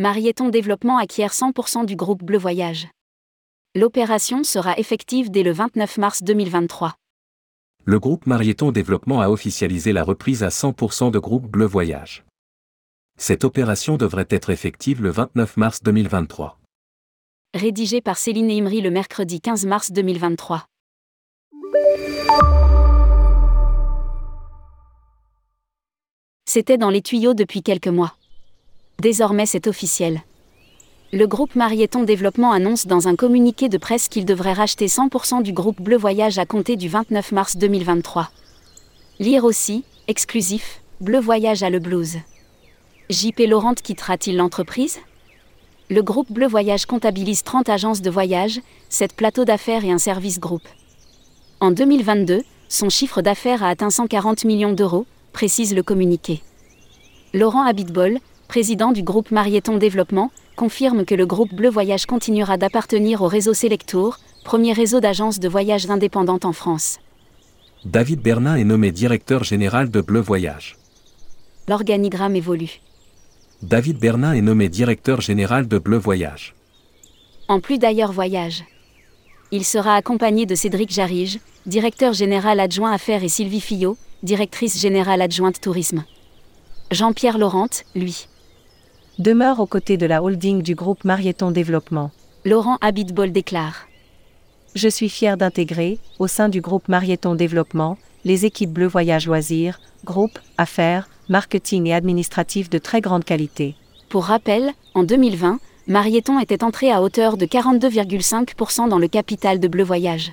Marieton Développement acquiert 100% du groupe Bleu Voyage. L'opération sera effective dès le 29 mars 2023. Le groupe Marieton Développement a officialisé la reprise à 100% de groupe Bleu Voyage. Cette opération devrait être effective le 29 mars 2023. Rédigé par Céline Imri le mercredi 15 mars 2023. C'était dans les tuyaux depuis quelques mois. Désormais c'est officiel. Le groupe Marieton Développement annonce dans un communiqué de presse qu'il devrait racheter 100% du groupe Bleu Voyage à compter du 29 mars 2023. Lire aussi, exclusif, Bleu Voyage à le blues. JP Laurent quittera-t-il l'entreprise? Le groupe Bleu Voyage comptabilise 30 agences de voyage, 7 plateaux d'affaires et un service groupe. En 2022, son chiffre d'affaires a atteint 140 millions d'euros, précise le communiqué. Laurent Abitbol, président du groupe Marieton Développement, confirme que le groupe Bleu Voyage continuera d'appartenir au réseau Selectour, premier réseau d'agences de voyage indépendantes en France. David Bernat est nommé directeur général de Bleu Voyage. L'organigramme évolue. David Bernat est nommé directeur général de Bleu Voyage. En plus d'ailleurs voyage. Il sera accompagné de Cédric Jarige, directeur général adjoint affaires et Sylvie Fillot, directrice générale adjointe tourisme. Jean-Pierre Laurent, lui. Demeure aux côtés de la holding du groupe Marieton Développement. Laurent Habitbol déclare. Je suis fier d'intégrer, au sein du groupe Marieton Développement, les équipes Bleu Voyage Loisirs, groupe, affaires, marketing et administratif de très grande qualité. Pour rappel, en 2020, Marieton était entré à hauteur de 42,5% dans le capital de Bleu Voyage.